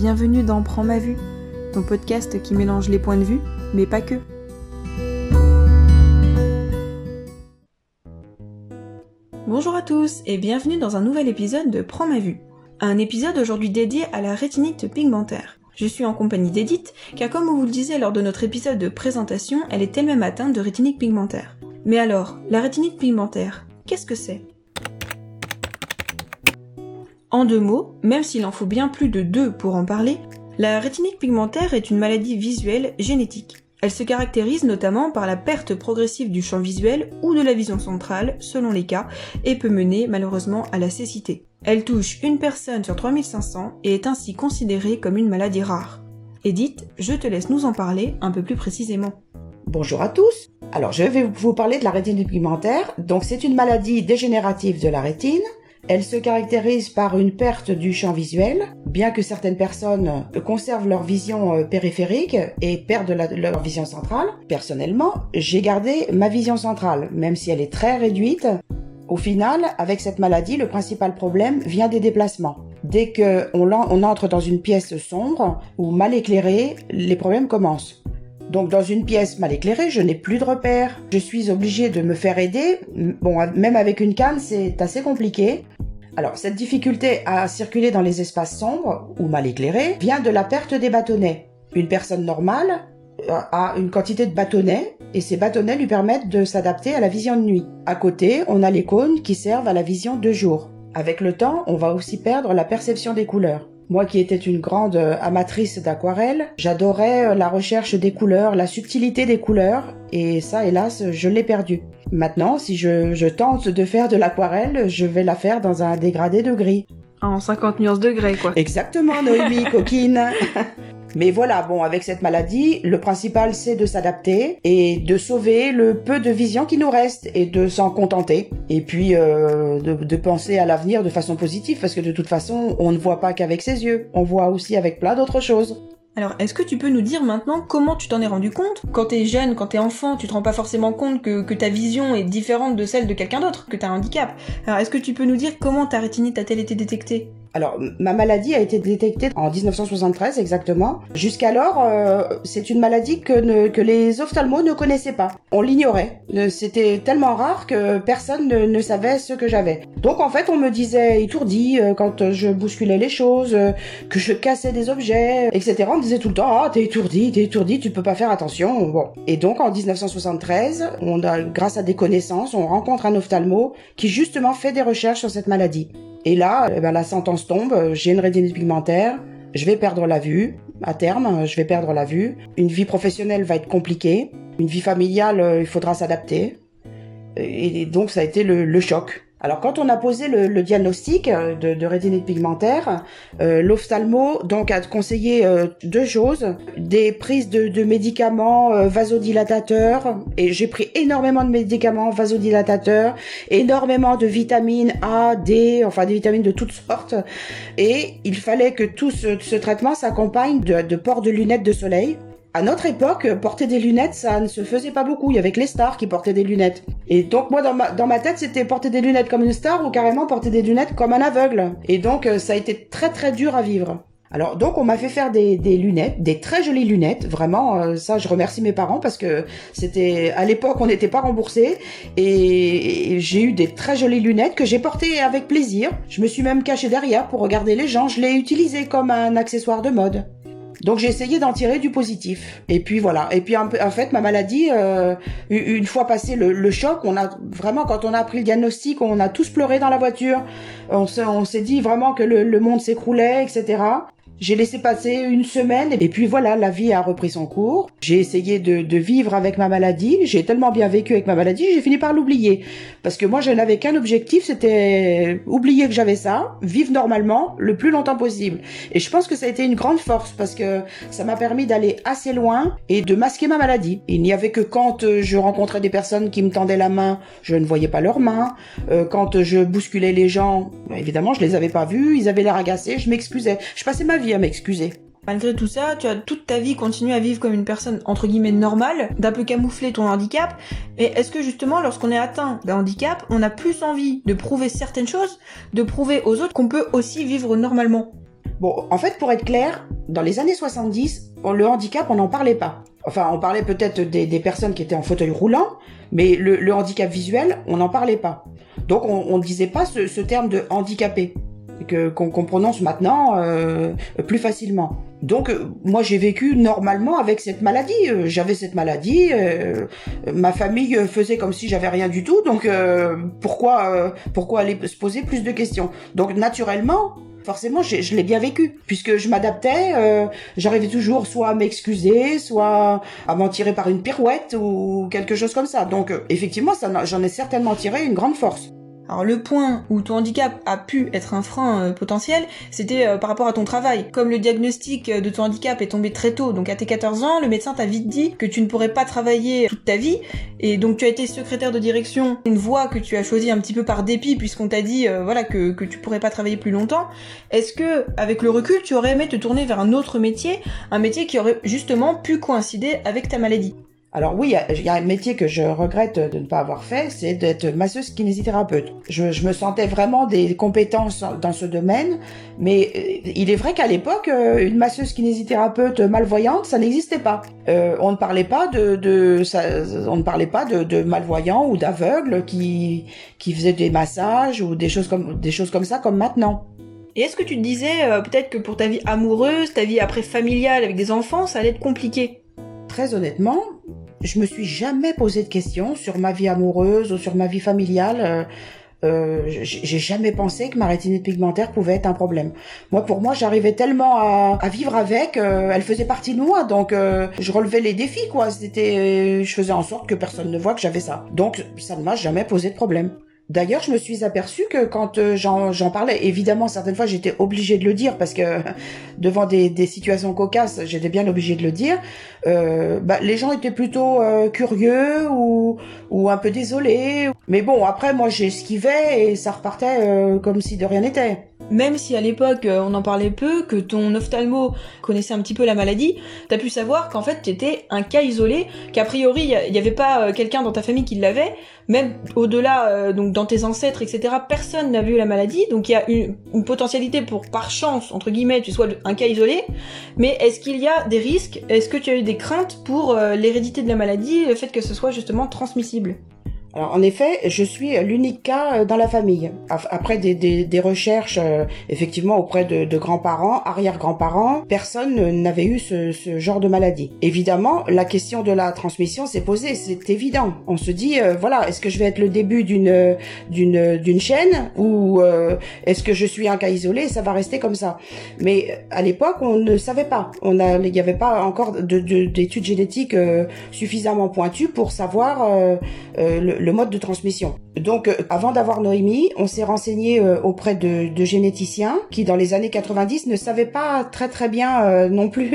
bienvenue dans Prends ma vue, ton podcast qui mélange les points de vue, mais pas que. Bonjour à tous et bienvenue dans un nouvel épisode de Prends ma vue. Un épisode aujourd'hui dédié à la rétinite pigmentaire. Je suis en compagnie d'Edith, car comme on vous le disait lors de notre épisode de présentation, elle est elle-même atteinte de rétinite pigmentaire. Mais alors, la rétinite pigmentaire, qu'est-ce que c'est? En deux mots, même s'il en faut bien plus de deux pour en parler, la rétinite pigmentaire est une maladie visuelle génétique. Elle se caractérise notamment par la perte progressive du champ visuel ou de la vision centrale, selon les cas, et peut mener malheureusement à la cécité. Elle touche une personne sur 3500 et est ainsi considérée comme une maladie rare. Edith, je te laisse nous en parler un peu plus précisément. Bonjour à tous. Alors, je vais vous parler de la rétine pigmentaire. Donc, c'est une maladie dégénérative de la rétine. Elle se caractérise par une perte du champ visuel, bien que certaines personnes conservent leur vision euh, périphérique et perdent leur vision centrale. Personnellement, j'ai gardé ma vision centrale, même si elle est très réduite. Au final, avec cette maladie, le principal problème vient des déplacements. Dès qu'on on entre dans une pièce sombre ou mal éclairée, les problèmes commencent. Donc dans une pièce mal éclairée, je n'ai plus de repères. Je suis obligée de me faire aider. Bon, même avec une canne, c'est assez compliqué. Alors, cette difficulté à circuler dans les espaces sombres ou mal éclairés vient de la perte des bâtonnets. Une personne normale a une quantité de bâtonnets et ces bâtonnets lui permettent de s'adapter à la vision de nuit. À côté, on a les cônes qui servent à la vision de jour. Avec le temps, on va aussi perdre la perception des couleurs. Moi qui étais une grande euh, amatrice d'aquarelle, j'adorais euh, la recherche des couleurs, la subtilité des couleurs, et ça, hélas, je l'ai perdu. Maintenant, si je, tente de faire de l'aquarelle, je vais la faire dans un dégradé de gris. En 50 nuances de gris, quoi. Exactement, Noémie, coquine. Mais voilà, bon, avec cette maladie, le principal c'est de s'adapter et de sauver le peu de vision qui nous reste et de s'en contenter. Et puis euh, de, penser à l'avenir de façon positive parce que de toute façon, on ne voit pas qu'avec ses yeux, on voit aussi avec plein d'autres choses. Alors, est-ce que tu peux nous dire maintenant comment tu t'en es rendu compte? Quand t'es jeune, quand t'es enfant, tu te rends pas forcément compte que, que ta vision est différente de celle de quelqu'un d'autre, que t'as un handicap. Alors, est-ce que tu peux nous dire comment ta rétinite a-t-elle été détectée? Alors, ma maladie a été détectée en 1973 exactement. Jusqu'alors, euh, c'est une maladie que, les ophtalmos ne connaissaient pas. On l'ignorait. Euh, c'était tellement rare que personne ne, savait ce que j'avais. Donc en fait, on me disait étourdi euh, quand je bousculais les choses, que je cassais des objets, etc. On me disait tout le temps, ah, t'es étourdi, t'es étourdi, tu peux pas faire attention. Bon. Et donc en 1973, on a, grâce à des connaissances, on rencontre un ophtalmo qui justement fait des recherches sur cette maladie. Et là, eh ben, la sentence tombe, j'ai une rétinite pigmentaire, je vais perdre la vue, à terme, je vais perdre la vue. Une vie professionnelle va être compliquée, une vie familiale, euh, il faudra s'adapter. Et donc ça a été le choc. Alors quand on a posé le, diagnostic euh, de, de rétinite pigmentaire, euh, l'ophtalmo donc a conseillé euh, deux choses. Des prises de, médicaments euh, vasodilatateurs. Et j'ai pris énormément de médicaments vasodilatateurs, énormément de vitamines A, D, enfin des vitamines de toutes sortes. Et il fallait que tout ce, traitement s'accompagne de, de port de lunettes de soleil à notre époque, porter des lunettes, ça ne se faisait pas beaucoup. Il y avait que les stars qui portaient des lunettes. Et donc moi, dans ma, tête, c'était porter des lunettes comme une star ou carrément porter des lunettes comme un aveugle. Et donc, euh, ça a été très très dur à vivre. Alors donc on m'a fait faire des, lunettes, des très jolies lunettes, vraiment euh, ça je remercie mes parents parce que c'était à l'époque on n'était pas remboursé et, et j'ai eu des très jolies lunettes que j'ai portées avec plaisir. Je me suis même cachée derrière pour regarder les gens, je l'ai utilisé comme un accessoire de mode. Donc j'ai essayé d'en tirer du positif. Et puis voilà. Et puis en, fait, ma maladie, euh, une fois passé le, choc, on a vraiment quand on a pris le diagnostic, on a tous pleuré dans la voiture. On s'est dit vraiment que le, le monde s'écroulait, etc. J'ai laissé passer une semaine et puis voilà, la vie a repris son cours. J'ai essayé de, de, vivre avec ma maladie. J'ai tellement bien vécu avec ma maladie, j'ai fini par l'oublier. Parce que moi, je n'avais qu'un objectif, c'était oublier que j'avais ça, vivre normalement le plus longtemps possible. Et je pense que ça a été une grande force parce que ça m'a permis d'aller assez loin et de masquer ma maladie. Il n'y avait que quand euh, je rencontrais des personnes qui me tendaient la main, je ne voyais pas leurs mains. Euh, quand je bousculais les gens, évidemment, je les avais pas vus, ils avaient l'air agacés, je m'excusais. Je passais ma vie à m'excuser. Malgré tout ça, tu as toute ta vie continué à vivre comme une personne entre guillemets normale, d'un peu camoufler ton handicap. Et est-ce que justement, lorsqu'on est atteint d'un handicap, on a plus envie de prouver certaines choses, de prouver aux autres qu'on peut aussi vivre normalement? Bon, en fait, pour être clair, dans les années 70, le handicap, on n'en parlait pas. Enfin, on parlait peut-être des, personnes qui étaient en fauteuil roulant, mais le, handicap visuel, on n'en parlait pas. Donc, on ne disait pas ce, terme de handicapé que qu'on prononce maintenant euh, plus facilement. Donc euh, moi j'ai vécu normalement avec cette maladie. Euh, j'avais cette maladie, ma famille faisait comme si j'avais rien du tout. Donc pourquoi pourquoi aller se poser plus de questions? Donc naturellement forcément, je, l'ai bien vécu, puisque je m'adaptais, euh, j'arrivais toujours soit à m'excuser, soit à m'en tirer par une pirouette ou quelque chose comme ça. Donc, euh, effectivement, j'en ai certainement tiré une grande force. Alors le point où ton handicap a pu être un frein euh, potentiel, c'était euh, par rapport à ton travail. Comme le diagnostic euh, de ton handicap est tombé très tôt, donc à tes 14 ans, le médecin t'a vite dit que tu ne pourrais pas travailler toute ta vie, et donc tu as été secrétaire de direction, une voie que tu as choisie un petit peu par dépit puisqu'on t'a dit voilà que, que tu pourrais pas travailler plus longtemps. Est-ce que avec le recul, tu aurais aimé te tourner vers un autre métier, un métier qui aurait justement pu coïncider avec ta maladie? Alors oui, il y, a un métier que je regrette de ne pas avoir fait, c'est d'être masseuse kinésithérapeute. Je, je, me sentais vraiment des compétences dans ce domaine, mais euh, il est vrai qu'à l'époque, euh, une masseuse kinésithérapeute malvoyante, ça n'existait pas. Euh, on ne parlait pas de, ça, on ne parlait pas de, de malvoyants ou d'aveugles qui qui faisaient des massages ou des choses comme des choses comme ça comme maintenant. Et est-ce que tu te disais peut-être que pour ta vie amoureuse, ta vie après familiale avec des enfants, ça allait être compliqué? Très honnêtement, je me suis jamais posé de questions sur ma vie amoureuse ou sur ma vie familiale. Euh, euh j'ai jamais pensé que ma rétinite pigmentaire pouvait être un problème. Moi, pour moi, j'arrivais tellement à, vivre avec, euh, elle faisait partie de moi, donc je relevais les défis, quoi. C'était, je faisais en sorte que personne ne voit que j'avais ça. Donc, ça ne m'a jamais posé de problème. D'ailleurs, je me suis aperçue que quand euh, j'en parlais, évidemment, certaines fois, j'étais obligée de le dire parce que devant des, situations cocasses, j'étais bien obligée de le dire. Euh, bah, les gens étaient plutôt euh, curieux ou, ou un peu désolés. Mais bon, après, moi, j'esquivais et ça repartait euh, comme si de rien n'était même si à l'époque euh, on en parlait peu, que ton ophtalmo connaissait un petit peu la maladie, t'as pu savoir qu'en fait t'étais un cas isolé, qu'a priori il n'y avait pas euh, quelqu'un dans ta famille qui l'avait, même au-delà, euh, donc dans tes ancêtres, etc., personne n'a vu la maladie, donc il y a une, une, potentialité pour, par chance, entre guillemets, tu sois un cas isolé, mais est-ce qu'il y a des risques, est-ce que tu as eu des craintes pour l'hérédité de la maladie, le fait que ce soit justement transmissible? En effet, je suis l'unique cas euh, dans la famille. Après des, des, des recherches, euh, effectivement, auprès de, de grands-parents, arrière-grands-parents, personne n'avait eu ce, ce, genre de maladie. Évidemment, la question de la transmission s'est posée, c'est évident. On se dit, euh, voilà, est-ce que je vais être le début d'une d'une d'une chaîne ou est-ce que je suis un cas isolé et ça va rester comme ça Mais à l'époque, on ne savait pas. On a, il n'y avait pas encore d'études de, génétiques suffisamment pointues pour savoir le le mode de transmission. Donc, euh, avant d'avoir Noémie, on s'est renseigné euh, auprès de, de, généticiens qui, dans les années 90, ne savaient pas très très bien euh, non plus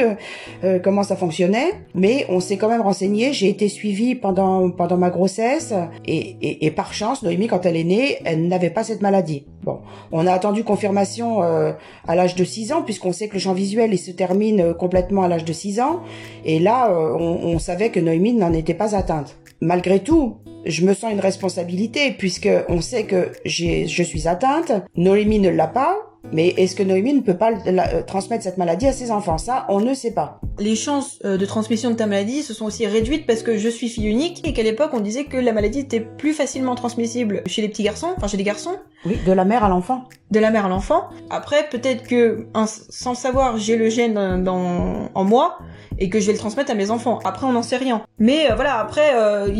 comment ça fonctionnait, mais on s'est quand même renseigné. J'ai été suivie pendant pendant ma grossesse et, et, et, par chance, Noémie, quand elle est née, elle n'avait pas cette maladie. Bon, on a attendu confirmation à l'âge de 6 ans, puisqu'on sait que le champ visuel il se termine complètement à l'âge de 6 ans, et là, on, on savait que Noémie n'en était pas atteinte malgré tout, je me sens une responsabilité puisque on sait que je suis atteinte. Noémie ne l'a pas. Mais est-ce que Noémie ne peut pas euh, transmettre cette maladie à ses enfants? Ça, on ne sait pas. Les chances euh, de transmission de ta maladie se sont aussi réduites parce que je suis fille unique et qu'à l'époque on disait que la maladie était plus facilement transmissible chez les petits garçons, enfin chez les garçons. Oui, de la mère à l'enfant. De la mère à l'enfant. Après, peut-être que sans savoir, j'ai le gène dans, en moi et que je vais le transmettre à mes enfants. Après, on n'en sait rien. Mais euh, voilà, après,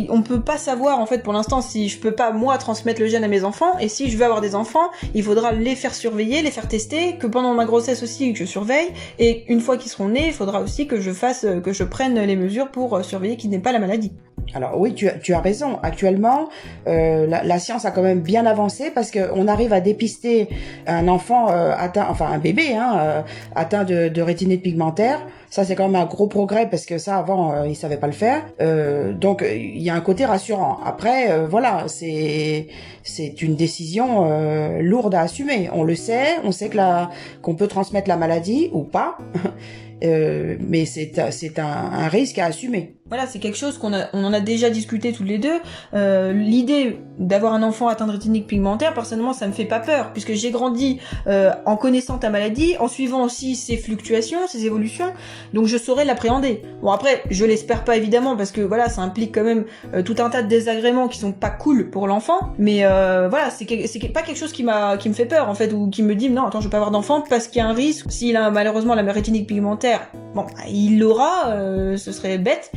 on peut pas savoir en fait pour l'instant si je peux pas moi transmettre le gène à mes enfants. Et si je veux avoir des enfants, il faudra les faire surveiller, les faire tester, que pendant ma grossesse aussi que je surveille. Et une fois qu'ils seront nés, il faudra aussi que je fasse, euh, que je prenne les mesures pour surveiller qu'ils n'aient pas la maladie. Alors oui, tu, tu as raison. Actuellement, euh, la, science a quand même bien avancé parce qu'on arrive à dépister un enfant euh, atteint, enfin un bébé hein, euh, atteint de, de rétinite pigmentaire. Ça c'est quand même un gros progrès parce que ça avant euh, ils savaient pas le faire. Euh, donc il y a un côté rassurant. Après voilà, c'est c'est une décision lourde à assumer. On le sait, on sait que la qu'on peut transmettre la maladie ou pas. euh, mais c'est c'est un, un risque à assumer. Voilà, c'est quelque chose qu'on a, on en a déjà discuté tous les deux. Euh, L'idée d'avoir un enfant atteint de rétinique pigmentaire, personnellement, ça me fait pas peur, puisque j'ai grandi euh, en connaissant ta maladie, en suivant aussi ses fluctuations, ses évolutions, donc je saurais l'appréhender. Bon après, je l'espère pas évidemment, parce que voilà, ça implique quand même euh, tout un tas de désagréments qui sont pas cool pour l'enfant, mais voilà, c'est pas quelque chose qui m'a qui me fait peur en fait, ou qui me dit non, attends, je vais pas avoir d'enfant parce qu'il y a un risque. S'il a malheureusement la rétinique pigmentaire, bon, il l'aura, ce serait bête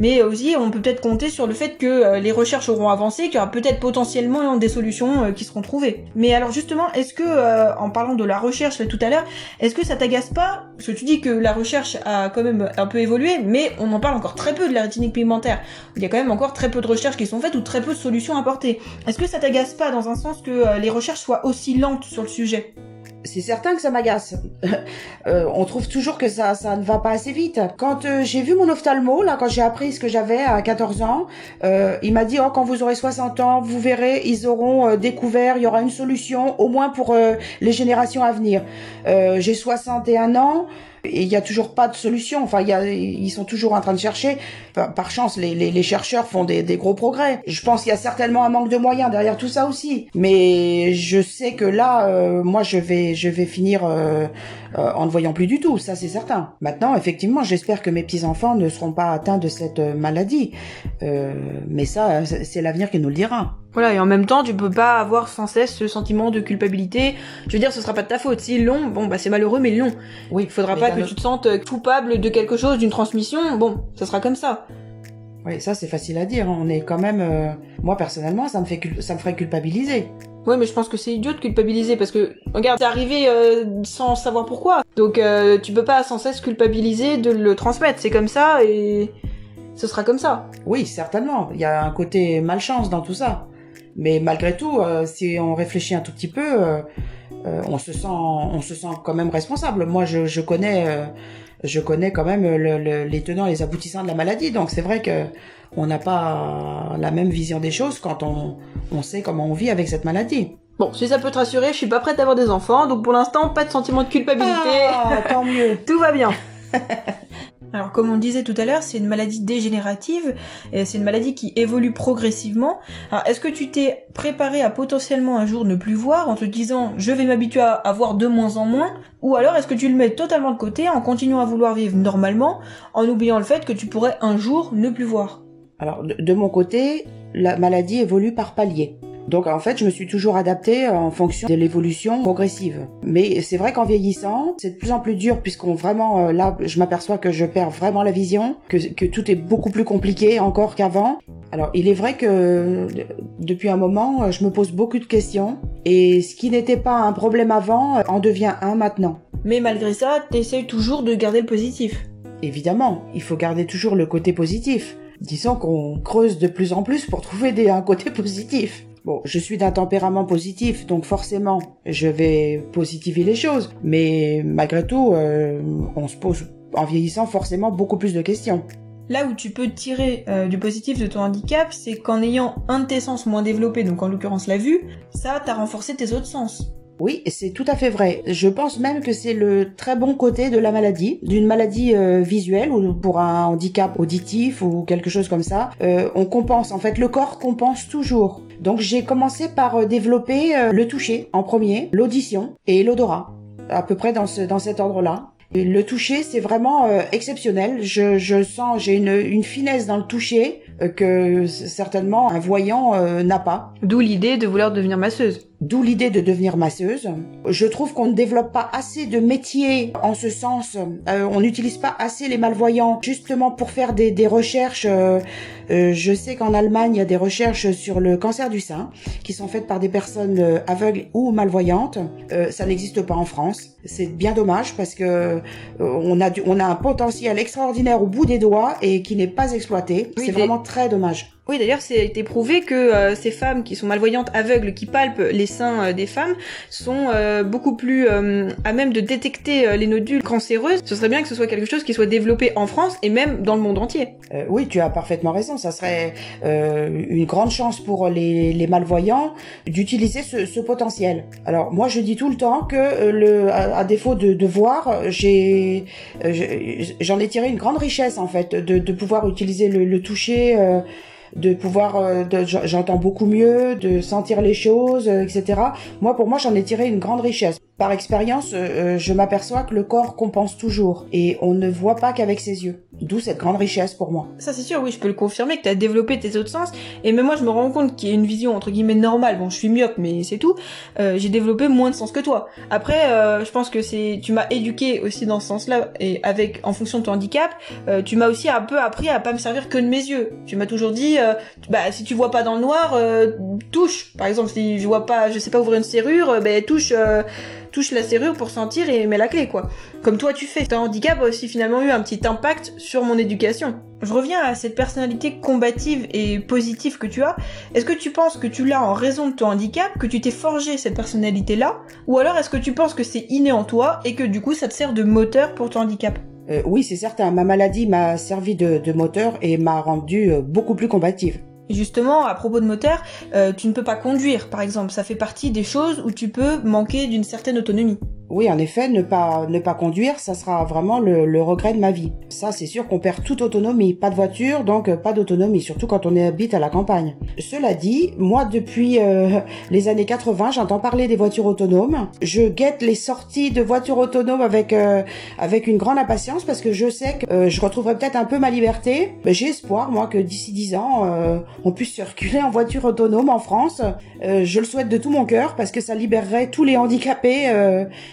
mais aussi on peut peut-être compter sur le fait que euh, les recherches auront avancé, qu'il y aura peut-être potentiellement des solutions euh, qui seront trouvées. Mais alors justement, est-ce que, euh, en parlant de la recherche tout à l'heure, est-ce que ça t'agace pas Parce que tu dis que la recherche a quand même un peu évolué, mais on en parle encore très peu de la rétinique pigmentaire. Il y a quand même encore très peu de recherches qui sont faites ou très peu de solutions apportées. Est-ce que ça t'agace pas dans un sens que les recherches soient aussi lentes sur le sujet? C'est certain que ça m'agace. euh, on trouve toujours que ça, ça ne va pas assez vite. Quand euh, j'ai vu mon ophtalmo, là, quand j'ai appris ce que j'avais à 14 ans, euh, il m'a dit, oh, quand vous aurez 60 ans, vous verrez, ils auront euh, découvert, il y aura une solution, au moins pour les générations à venir. j'ai 61 ans, et il n'y a toujours pas de solution. Enfin, y a, ils sont toujours en train de chercher. Par, chance, les, les, les, chercheurs font des, des, gros progrès. Je pense qu'il y a certainement un manque de moyens derrière tout ça aussi. Mais je sais que là, euh, moi, je vais, je vais finir euh, euh, en ne voyant plus du tout. Ça, c'est certain. Maintenant, effectivement, j'espère que mes petits enfants ne seront pas atteints de cette maladie. mais ça, c'est l'avenir qui nous le dira. Voilà, et en même temps, tu peux pas avoir sans cesse ce sentiment de culpabilité. Je veux dire, ce sera pas de ta faute. S'ils l'ont, bon, bah c'est malheureux, mais ils l'ont. Oui. Il faudra pas que tu te sentes coupable de quelque chose, d'une transmission. Bon, ça sera comme ça. Oui, ça c'est facile à dire. On est quand même, euh, moi personnellement, ça me fait, ça me ferait culpabiliser. Ouais, mais je pense que c'est idiot de culpabiliser parce que regarde, t'es arrivé euh, sans savoir pourquoi. Donc euh, tu peux pas sans cesse culpabiliser de le transmettre. C'est comme ça et ce sera comme ça. Oui, certainement. Il y a un côté malchance dans tout ça. Mais malgré tout, euh, si on réfléchit un tout petit peu, euh, on se sent, on se sent quand même responsable. Moi, je, je connais, je connais quand même le, les tenants et les aboutissants de la maladie. Donc c'est vrai que on n'a pas la même vision des choses quand on, on sait comment on vit avec cette maladie. Bon, si ça peut te rassurer, je suis pas prête à avoir des enfants, donc pour l'instant, pas de sentiment de culpabilité. Ah, tant mieux. Tout va bien. Alors comme on disait tout à l'heure, c'est une maladie dégénérative, et c'est une maladie qui évolue progressivement. Alors est-ce que tu t'es préparé à potentiellement un jour ne plus voir en te disant je vais m'habituer à, voir de moins en moins, ou alors est-ce que tu le mets totalement de côté en continuant à vouloir vivre normalement, en oubliant le fait que tu pourrais un jour ne plus voir? Alors de mon côté, la maladie évolue par paliers. Donc en fait, je me suis toujours adaptée en fonction de l'évolution progressive. Mais c'est vrai qu'en vieillissant, c'est de plus en plus dur puisqu'on vraiment euh, là, je m'aperçois que je perds vraiment la vision, que, que tout est beaucoup plus compliqué encore qu'avant. Alors il est vrai que depuis un moment, je me pose beaucoup de questions et ce qui n'était pas un problème avant en devient un maintenant. Mais malgré ça, t'essayes toujours de garder le positif. Évidemment, il faut garder toujours le côté positif. Disons qu'on creuse de plus en plus pour trouver des, un côté positif. Bon, je suis d'un tempérament positif, donc forcément, je vais positiver les choses. Mais malgré tout, euh, on se pose, en vieillissant, forcément beaucoup plus de questions. Là où tu peux tirer euh, du positif de ton handicap, c'est qu'en ayant un de tes sens moins développé, donc en l'occurrence la vue, ça t'a renforcé tes autres sens. Oui, c'est tout à fait vrai. Je pense même que c'est le très bon côté de la maladie, d'une maladie euh, visuelle ou pour un handicap auditif ou quelque chose comme ça. Euh, on compense, en fait, le corps compense toujours. Donc j'ai commencé par euh, développer le toucher en premier, l'audition et l'odorat, à peu près dans, ce, dans cet ordre-là. le toucher, c'est vraiment exceptionnel. Je, je sens, j'ai une, une finesse dans le toucher que certainement un voyant n'a pas. D'où l'idée de vouloir devenir masseuse. D'où l'idée de devenir masseuse. Je trouve qu'on ne développe pas assez de métiers en ce sens. Euh, on n'utilise pas assez les malvoyants justement pour faire des, des recherches. Euh, euh, je sais qu'en Allemagne, il y a des recherches sur le cancer du sein qui sont faites par des personnes aveugles ou malvoyantes. ça n'existe pas en France. C'est bien dommage parce que on a du, on a un potentiel extraordinaire au bout des doigts et qui n'est pas exploité. C'est vraiment très dommage. Oui, d'ailleurs, c'est été prouvé que euh, ces femmes qui sont malvoyantes, aveugles, qui palpent les seins euh, des femmes, sont euh, beaucoup plus à même de détecter les nodules cancéreuses. Ce serait bien que ce soit quelque chose qui soit développé en France et même dans le monde entier. oui, tu as parfaitement raison. Ça serait une grande chance pour les, les malvoyants d'utiliser ce, ce, potentiel. Alors moi, je dis tout le temps que le, à, défaut de, de voir, j'ai, j'en ai tiré une grande richesse en fait de, de pouvoir utiliser le, le toucher de pouvoir, euh, j'entends beaucoup mieux, de sentir les choses, euh, etc. Moi, pour moi, j'en ai tiré une grande richesse. Par expérience, euh, je m'aperçois que le corps compense toujours et on ne voit pas qu'avec ses yeux. D'où cette grande richesse pour moi. Ça c'est sûr, oui, je peux le confirmer que tu as développé tes autres sens. Et même moi, je me rends compte qu'il y a une vision entre guillemets normale. Bon, je suis myope, mais c'est tout. Euh, j'ai développé moins de sens que toi. Après, euh, je pense que c'est, tu m'as éduqué aussi dans ce sens-là et avec, en fonction de ton handicap, euh, tu m'as aussi un peu appris à pas me servir que de mes yeux. Tu m'as toujours dit, euh, bah si tu vois pas dans le noir, euh, touche. Par exemple, si je vois pas, je sais pas ouvrir une serrure, ben touche touche la serrure pour sentir et met la clé, quoi. Comme toi tu fais. Ton handicap a aussi finalement eu un petit impact sur mon éducation. Je reviens à cette personnalité combative et positive que tu as. Est-ce que tu penses que tu l'as en raison de ton handicap, que tu t'es forgé cette personnalité-là? Ou alors est-ce que tu penses que c'est inné en toi et que du coup ça te sert de moteur pour ton handicap? Euh, oui, c'est certain. Ma maladie m'a servi de, moteur et m'a rendu euh, beaucoup plus combative justement, à propos de moteur, euh, tu ne peux pas conduire, par exemple. Ça fait partie des choses où tu peux manquer d'une certaine autonomie. Oui, en effet, ne pas ne pas conduire, ça sera vraiment le, regret de ma vie. Ça, c'est sûr qu'on perd toute autonomie. Pas de voiture, donc euh, pas d'autonomie, surtout quand on habite à la campagne. Cela dit, moi, depuis euh, les années 80, j'entends parler des voitures autonomes. Je guette les sorties de voitures autonomes avec euh, avec une grande impatience parce que je sais que je retrouverai peut-être un peu ma liberté. J'ai espoir, moi, que d'ici 10 ans, on puisse circuler en voiture autonome en France. je le souhaite de tout mon cœur parce que ça libérerait tous les handicapés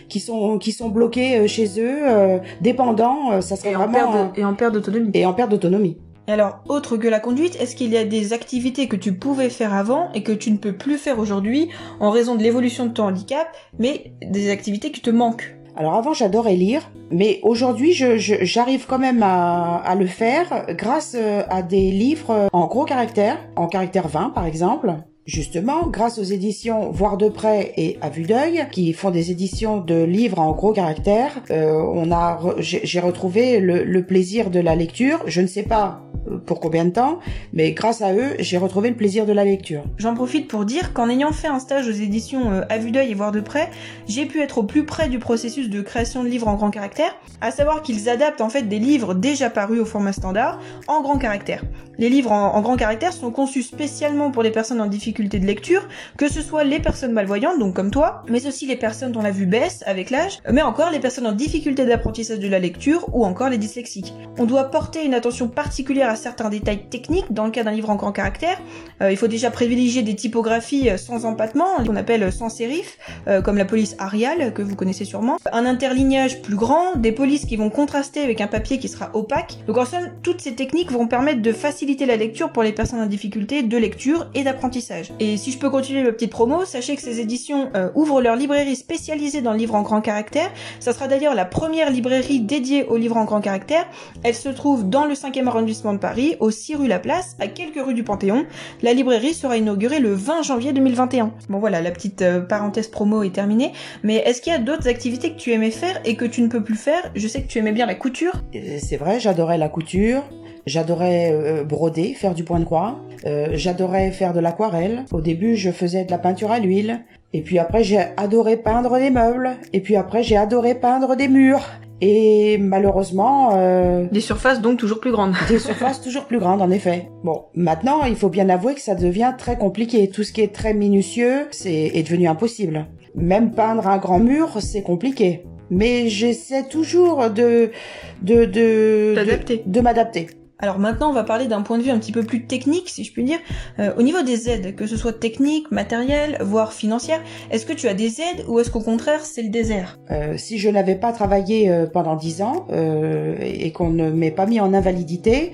qui sont qui sont bloqués euh, chez eux, euh, dépendants. Euh, ça serait et vraiment en et en perte d'autonomie. Et en perte d'autonomie. Alors, autre que la conduite, est-ce qu'il y a des activités que tu pouvais faire avant et que tu ne peux plus faire aujourd'hui en raison de l'évolution de ton handicap, mais des activités qui te manquent? Alors avant j'adorais lire, mais aujourd'hui j'arrive quand même à, à, le faire grâce à des livres en gros caractères, en caractère 20 par exemple, Justement, grâce aux éditions Voir de près et À vue d'œil, qui font des éditions de livres en gros caractères, euh, on a, j'ai retrouvé le, plaisir de la lecture. Je ne sais pas pour combien de temps, mais grâce à eux, j'ai retrouvé le plaisir de la lecture. J'en profite pour dire qu'en ayant fait un stage aux éditions euh, à vue d'œil et voir de près, j'ai pu être au plus près du processus de création de livres en grand caractère, à savoir qu'ils adaptent en fait des livres déjà parus au format standard en grand caractère. Les livres en, grand caractère sont conçus spécialement pour les personnes en difficulté de lecture, que ce soit les personnes malvoyantes, donc comme toi, mais aussi les personnes dont la vue baisse avec l'âge, mais encore les personnes en difficulté d'apprentissage de la lecture ou encore les dyslexiques. On doit porter une attention particulière à certains détails techniques dans le cas d'un livre en grand caractère. Euh, il faut déjà privilégier des typographies euh, sans empattement, qu'on appelle euh, sans sérif, comme la police Arial, que vous connaissez sûrement. Un interlignage plus grand, des polices qui vont contraster avec un papier qui sera opaque. Donc en somme, toutes ces techniques vont permettre de faciliter la lecture pour les personnes en difficulté de lecture et d'apprentissage. Et si je peux continuer ma petite promo, sachez que ces éditions ouvrent leur librairie spécialisée dans le livre en grand caractère. Ça sera d'ailleurs la première librairie dédiée au livre en grand caractère. Elle se trouve dans le 5e arrondissement de Paris au 6 rue La Place, à quelques rues du Panthéon. La librairie sera inaugurée le 20 janvier 2021. Bon voilà, la petite euh, parenthèse promo est terminée. Mais est-ce qu'il y a d'autres activités que tu aimais faire et que tu ne peux plus faire? Je sais que tu aimais bien la couture. C'est vrai, j'adorais la couture. J'adorais euh, broder, faire du point de croix. Euh, j'adorais faire de l'aquarelle. Au début, je faisais de la peinture à l'huile. Et puis après, j'ai adoré peindre des meubles. Et puis après, j'ai adoré peindre des murs. Et malheureusement... Euh, des surfaces donc toujours plus grandes. des surfaces toujours plus grandes, en effet. Bon, maintenant, il faut bien avouer que ça devient très compliqué. Tout ce qui est très minutieux, c'est est devenu impossible. Même peindre un grand mur, c'est compliqué. Mais j'essaie toujours de de de, de, de m'adapter. Alors maintenant, on va parler d'un point de vue un petit peu plus technique, si je puis dire. Euh, au niveau des aides, que ce soit techniques, matérielles, voire financières, est-ce que tu as des aides ou est-ce qu'au contraire, c'est le désert? Euh, Si je n'avais pas travaillé euh, pendant dix ans et qu'on ne m'ait pas mis en invalidité,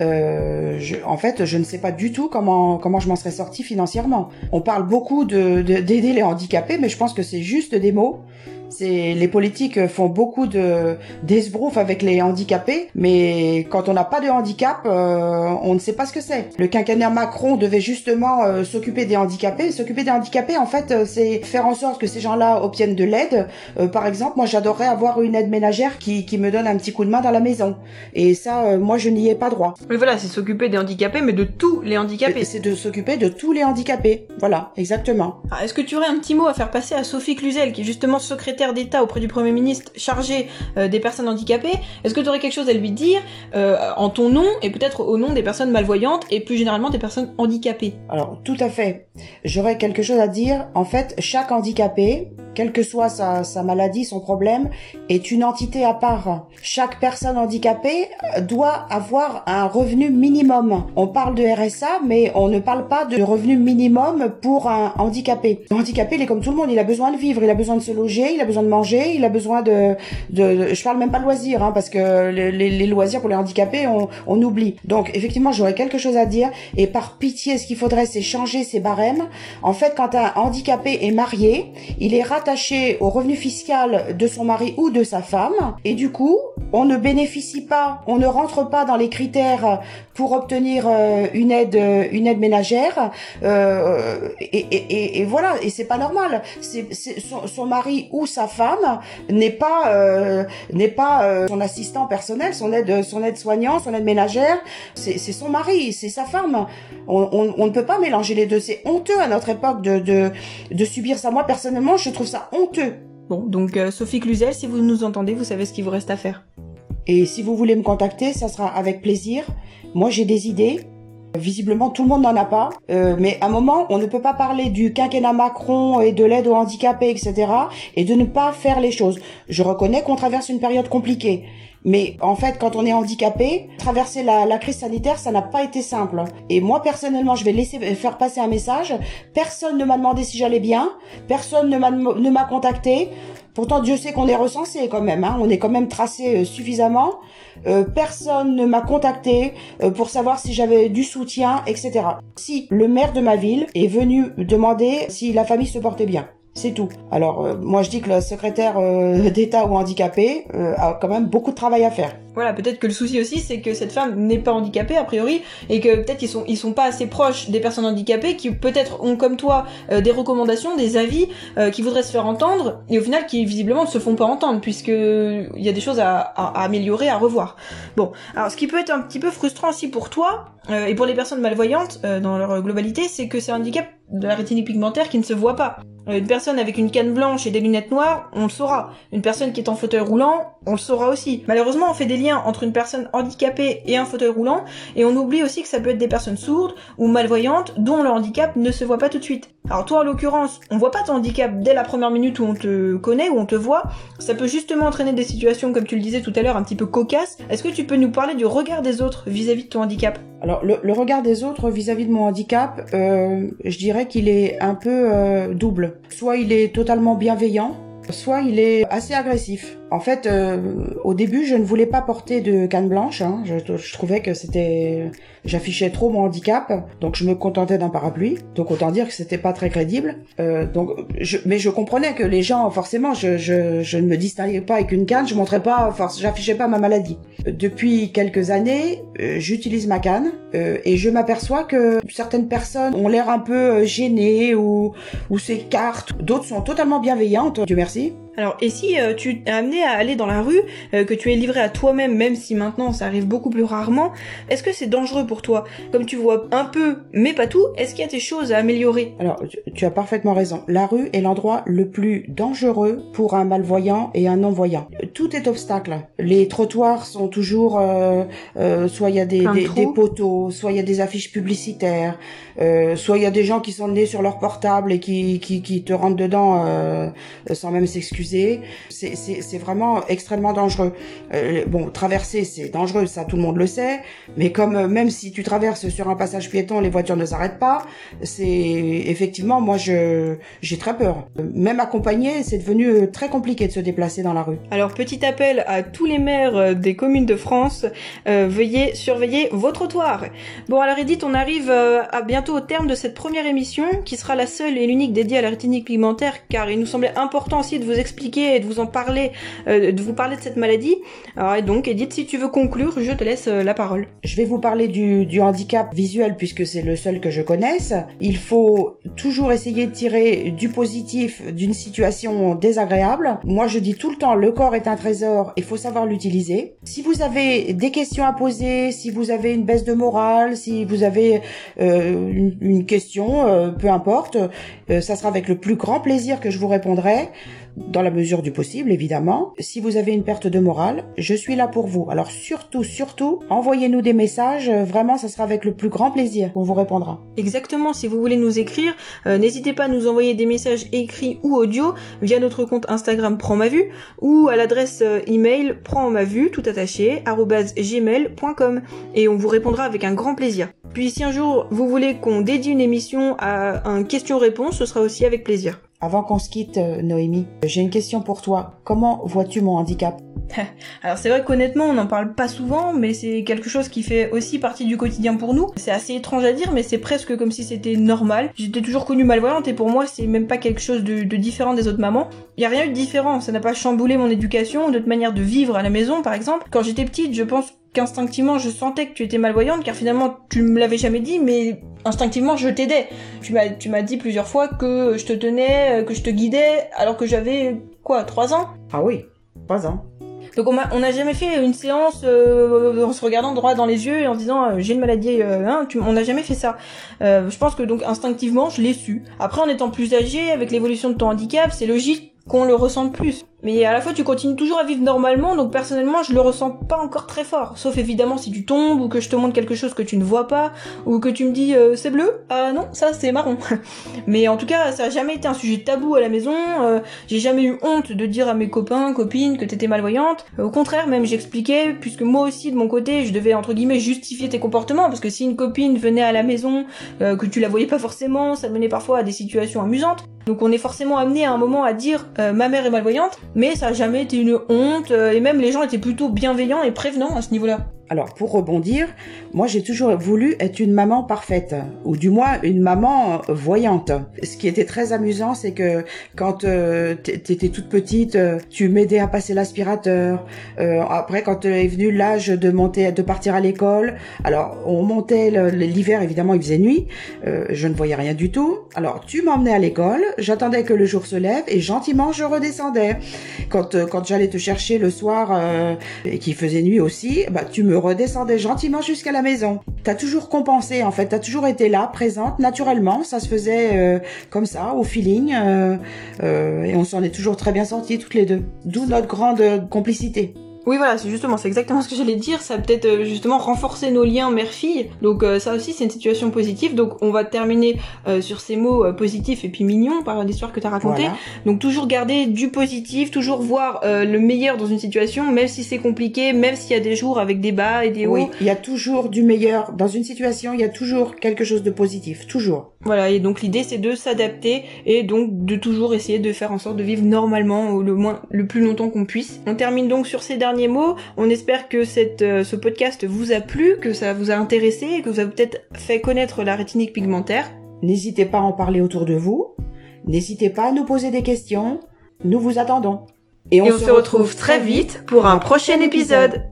je, en fait, je ne sais pas du tout comment comment je m'en serais sortie financièrement. On parle beaucoup de d'aider les handicapés, mais je pense que c'est juste des mots C'est les politiques font beaucoup de d'esbrouf avec les handicapés, mais quand on n'a pas de handicap, euh, on ne sait pas ce que c'est. Le quinquennat Macron devait justement euh, s'occuper des handicapés. S'occuper des handicapés, en fait, euh, c'est faire en sorte que ces gens-là obtiennent de l'aide. par exemple, moi, j'adorerais avoir une aide ménagère qui, qui me donne un petit coup de main dans la maison. Et ça, moi, je n'y ai pas droit. Mais voilà, c'est s'occuper des handicapés, mais de tous les handicapés. C'est de s'occuper de tous les handicapés. Voilà, exactement. Ah, est-ce que tu aurais un petit mot à faire passer à Sophie Cluzel, qui est justement secrétaire d'État auprès du Premier ministre chargé des personnes handicapées Est-ce que tu aurais quelque chose à lui dire en ton nom et peut-être au nom des personnes malvoyantes et plus généralement des personnes handicapées? Alors tout à fait. J'aurais quelque chose à dire. En fait, chaque handicapé, quelle que soit sa, sa, maladie, son problème, est une entité à part. Chaque personne handicapée euh, doit avoir un revenu minimum. On parle de RSA, mais on ne parle pas de revenu minimum pour un handicapé. Le handicapé, il est comme tout le monde, il a besoin de vivre, il a besoin de se loger, il a besoin de manger, il a besoin de... de, je parle même pas de loisirs, hein, parce que les, loisirs pour les handicapés, on, on oublie. Donc effectivement, j'aurais quelque chose à dire, et par pitié, ce qu'il faudrait, c'est changer ces barèmes. En fait, quand un handicapé est marié, il est rattaché attaché au revenu fiscal de son mari ou de sa femme et du coup on ne bénéficie pas, on ne rentre pas dans les critères pour obtenir euh, une aide, une aide ménagère euh, et, et, et, voilà et c'est pas normal. C'est, son, son, mari ou sa femme n'est pas euh, n'est pas euh, son assistant personnel, son aide son aide soignant, son aide ménagère. C'est, c'est son mari, c'est sa femme. On, on, on, ne peut pas mélanger les deux. C'est honteux à notre époque de, de de subir ça. Moi personnellement, je trouve ça honteux. Bon, donc euh, Sophie Cluzel, si vous nous entendez, vous savez ce qu'il vous reste à faire. Et si vous voulez me contacter, ça sera avec plaisir. Moi, j'ai des idées. Visiblement, tout le monde n'en a pas. Euh, mais à un moment, on ne peut pas parler du quinquennat Macron et de l'aide aux handicapés, etc. et de ne pas faire les choses. Je reconnais qu'on traverse une période compliquée. Mais en fait, quand on est handicapé, traverser la, crise sanitaire, ça n'a pas été simple. Et moi, personnellement, je vais laisser faire passer un message. Personne ne m'a demandé si j'allais bien. Personne ne m'a contacté. Pourtant, Dieu sait qu'on est recensé quand même. Hein. On est quand même tracé euh, suffisamment. Euh, personne ne m'a contacté euh, pour savoir si j'avais du soutien, etc. Si le maire de ma ville est venu demander si la famille se portait bien. C'est tout. Alors euh, moi je dis que le secrétaire euh, d'État ou handicapé euh, a quand même beaucoup de travail à faire. Voilà, peut-être que le souci aussi c'est que cette femme n'est pas handicapée a priori et que peut-être ils sont ils sont pas assez proches des personnes handicapées qui peut-être ont comme toi des recommandations, des avis qui voudraient se faire entendre et au final qui visiblement ne se font pas entendre puisque il y a des choses à, à, améliorer, à revoir. Bon, alors ce qui peut être un petit peu frustrant aussi pour toi et pour les personnes malvoyantes dans leur globalité, c'est que c'est un handicap de la rétine pigmentaire qui ne se voit pas. Euh, une personne avec une canne blanche et des lunettes noires, on le saura. Une personne qui est en fauteuil roulant, on le saura aussi. Malheureusement, on fait des liens entre une personne handicapée et un fauteuil roulant, et on oublie aussi que ça peut être des personnes sourdes ou malvoyantes dont le handicap ne se voit pas tout de suite. Alors toi, en l'occurrence, on voit pas ton handicap dès la première minute où on te connaît, où on te voit. Ça peut justement entraîner des situations, comme tu le disais tout à l'heure, un petit peu cocasses. Est-ce que tu peux nous parler du regard des autres vis-à-vis de ton handicap? Alors le, regard des autres vis-à-vis de mon handicap, euh, je dirais qu'il est un peu euh, double. Soit il est totalement bienveillant, soit il est assez agressif. En fait, euh, au début, je ne voulais pas porter de canne blanche. Hein. Je, trouvais que c'était, j'affichais trop mon handicap, donc je me contentais d'un parapluie. Donc autant dire que c'était pas très crédible. Euh, donc, je, mais je comprenais que les gens, forcément, je, je, je ne me distinguais pas avec une canne, je montrais pas, force, j'affichais pas ma maladie. Depuis quelques années, euh, j'utilise ma canne euh, et je m'aperçois que certaines personnes ont l'air un peu gênées ou ou s'écartent. D'autres sont totalement bienveillantes. Dieu merci. Alors, et si euh, tu es amené à aller dans la rue, euh, que tu es livré à toi-même, même si maintenant ça arrive beaucoup plus rarement, est-ce que c'est dangereux pour toi? Comme tu vois un peu, mais pas tout, est-ce qu'il y a des choses à améliorer? Alors, tu, as parfaitement raison. La rue est l'endroit le plus dangereux pour un malvoyant et un non-voyant. Tout est obstacle. Les trottoirs sont toujours, euh, soit il y a des, des, poteaux, soit il y a des affiches publicitaires, soit il y a des gens qui sont nés sur leur portable et qui, qui, qui te rentrent dedans sans même s'excuser c'est vraiment extrêmement dangereux. Euh, bon, traverser, c'est dangereux, ça tout le monde le sait, mais comme euh, même si tu traverses sur un passage piéton, les voitures ne s'arrêtent pas, c'est effectivement, moi, j'ai très peur. Même accompagné, c'est devenu euh, très compliqué de se déplacer dans la rue. Alors, petit appel à tous les maires des communes de France, veuillez surveiller vos trottoirs. Bon, alors Edith, on arrive à bientôt au terme de cette première émission, qui sera la seule et l'unique dédiée à la rétinique pigmentaire, car il nous semblait important aussi de vous expliquer et de vous en parler, euh, de vous parler de cette maladie. Alors, et donc, Edith, si tu veux conclure, je te laisse euh, la parole. Je vais vous parler du, handicap visuel puisque c'est le seul que je connaisse. Il faut toujours essayer de tirer du positif d'une situation désagréable. Moi, je dis tout le temps, le corps est un trésor, il faut savoir l'utiliser. Si vous avez des questions à poser, si vous avez une baisse de morale, si vous avez euh, une, question, peu importe, ça sera avec le plus grand plaisir que je vous répondrai dans la mesure du possible, évidemment. Si vous avez une perte de morale, je suis là pour vous. Alors surtout, surtout, envoyez-nous des messages. Vraiment, ça sera avec le plus grand plaisir qu'on vous répondra. Exactement. Si vous voulez nous écrire, euh, n'hésitez pas à nous envoyer des messages écrits ou audio via notre compte Instagram Prends ma vue ou à l'adresse euh, email prends ma vue tout attaché gmail.com et on vous répondra avec un grand plaisir. Puis si un jour vous voulez qu'on dédie une émission à un question-réponse, ce sera aussi avec plaisir. Avant qu'on se quitte, euh, Noémie, j'ai une question pour toi. Comment vois-tu mon handicap? Alors c'est vrai qu'honnêtement on n'en parle pas souvent, mais c'est quelque chose qui fait aussi partie du quotidien pour nous. C'est assez étrange à dire, mais c'est presque comme si c'était normal. J'étais toujours connue malvoyante et pour moi c'est même pas quelque chose de, différent des autres mamans. Il y a rien eu de différent, ça n'a pas chamboulé mon éducation, notre manière de vivre à la maison par exemple. Quand j'étais petite, je pense qu'instinctivement je sentais que tu étais malvoyante car finalement tu me l'avais jamais dit mais instinctivement je t'aidais. Tu m'as tu m'as dit plusieurs fois que je te tenais, que je te guidais alors que j'avais quoi, trois ans? Ah oui, trois ans. Donc on n'a jamais fait une séance euh, en se regardant droit dans les yeux et en se disant euh, j'ai une maladie. Euh, hein, on n'a jamais fait ça. je pense que donc instinctivement je l'ai su. Après en étant plus âgé, avec l'évolution de ton handicap, c'est logique qu'on le ressente plus. Mais à la fois, tu continues toujours à vivre normalement, donc personnellement, je le ressens pas encore très fort. Sauf évidemment si tu tombes, ou que je te montre quelque chose que tu ne vois pas, ou que tu me dis euh, c'est bleu, ah non, ça c'est marron. Mais en tout cas, ça a jamais été un sujet tabou à la maison, euh, j'ai jamais eu honte de dire à mes copains, copines que t'étais malvoyante. Au contraire, même j'expliquais, puisque moi aussi de mon côté, je devais entre guillemets justifier tes comportements, parce que si une copine venait à la maison, euh, que tu la voyais pas forcément, ça menait parfois à des situations amusantes. Donc on est forcément amené à un moment à dire ma mère est malvoyante, mais ça a jamais été une honte, euh, et même les gens étaient plutôt bienveillants et prévenants à ce niveau-là. Alors, pour rebondir, moi j'ai toujours voulu être une maman parfaite, ou du moins une maman voyante. Ce qui était très amusant, c'est que quand euh, t'étais toute petite, euh, tu m'aidais à passer l'aspirateur. Euh, après, quand est venu l'âge de monter, de partir à l'école, alors on montait l'hiver, évidemment, il faisait nuit, euh, je ne voyais rien du tout. Alors, tu m'emmenais à l'école, j'attendais que le jour se lève et gentiment je redescendais. Quand quand j'allais te chercher le soir et qu'il faisait nuit aussi, bah tu me redescendais gentiment jusqu'à la maison. T'as toujours compensé, en fait, t'as toujours été là, présente, naturellement. Ça se faisait euh, comme ça, au feeling, euh, euh, et on s'en est toujours très bien sortis toutes les deux. D'où notre grande complicité. Oui, voilà, c'est justement, c'est exactement ce que j'allais dire. Ça a peut-être euh, justement renforcer nos liens mère-fille. Donc euh, ça aussi, c'est une situation positive. Donc on va terminer euh, sur ces mots positifs et puis mignons par l'histoire que tu as racontée. Donc toujours garder du positif, toujours voir le meilleur dans une situation, même si c'est compliqué, même s'il y a des jours avec des bas et des hauts. Oui, il y a toujours du meilleur dans une situation. Il y a toujours quelque chose de positif, toujours. Voilà, et donc l'idée c'est de s'adapter et donc de toujours essayer de faire en sorte de vivre normalement le moins, le plus longtemps qu'on puisse. On termine donc sur ces derniers mots. On espère que cette, euh, ce podcast vous a plu, que ça vous a intéressé, que vous a peut-être fait connaître la rétinique pigmentaire. N'hésitez pas à en parler autour de vous. N'hésitez pas à nous poser des questions. Nous vous attendons. Et on, se, retrouve très vite pour un prochain épisode.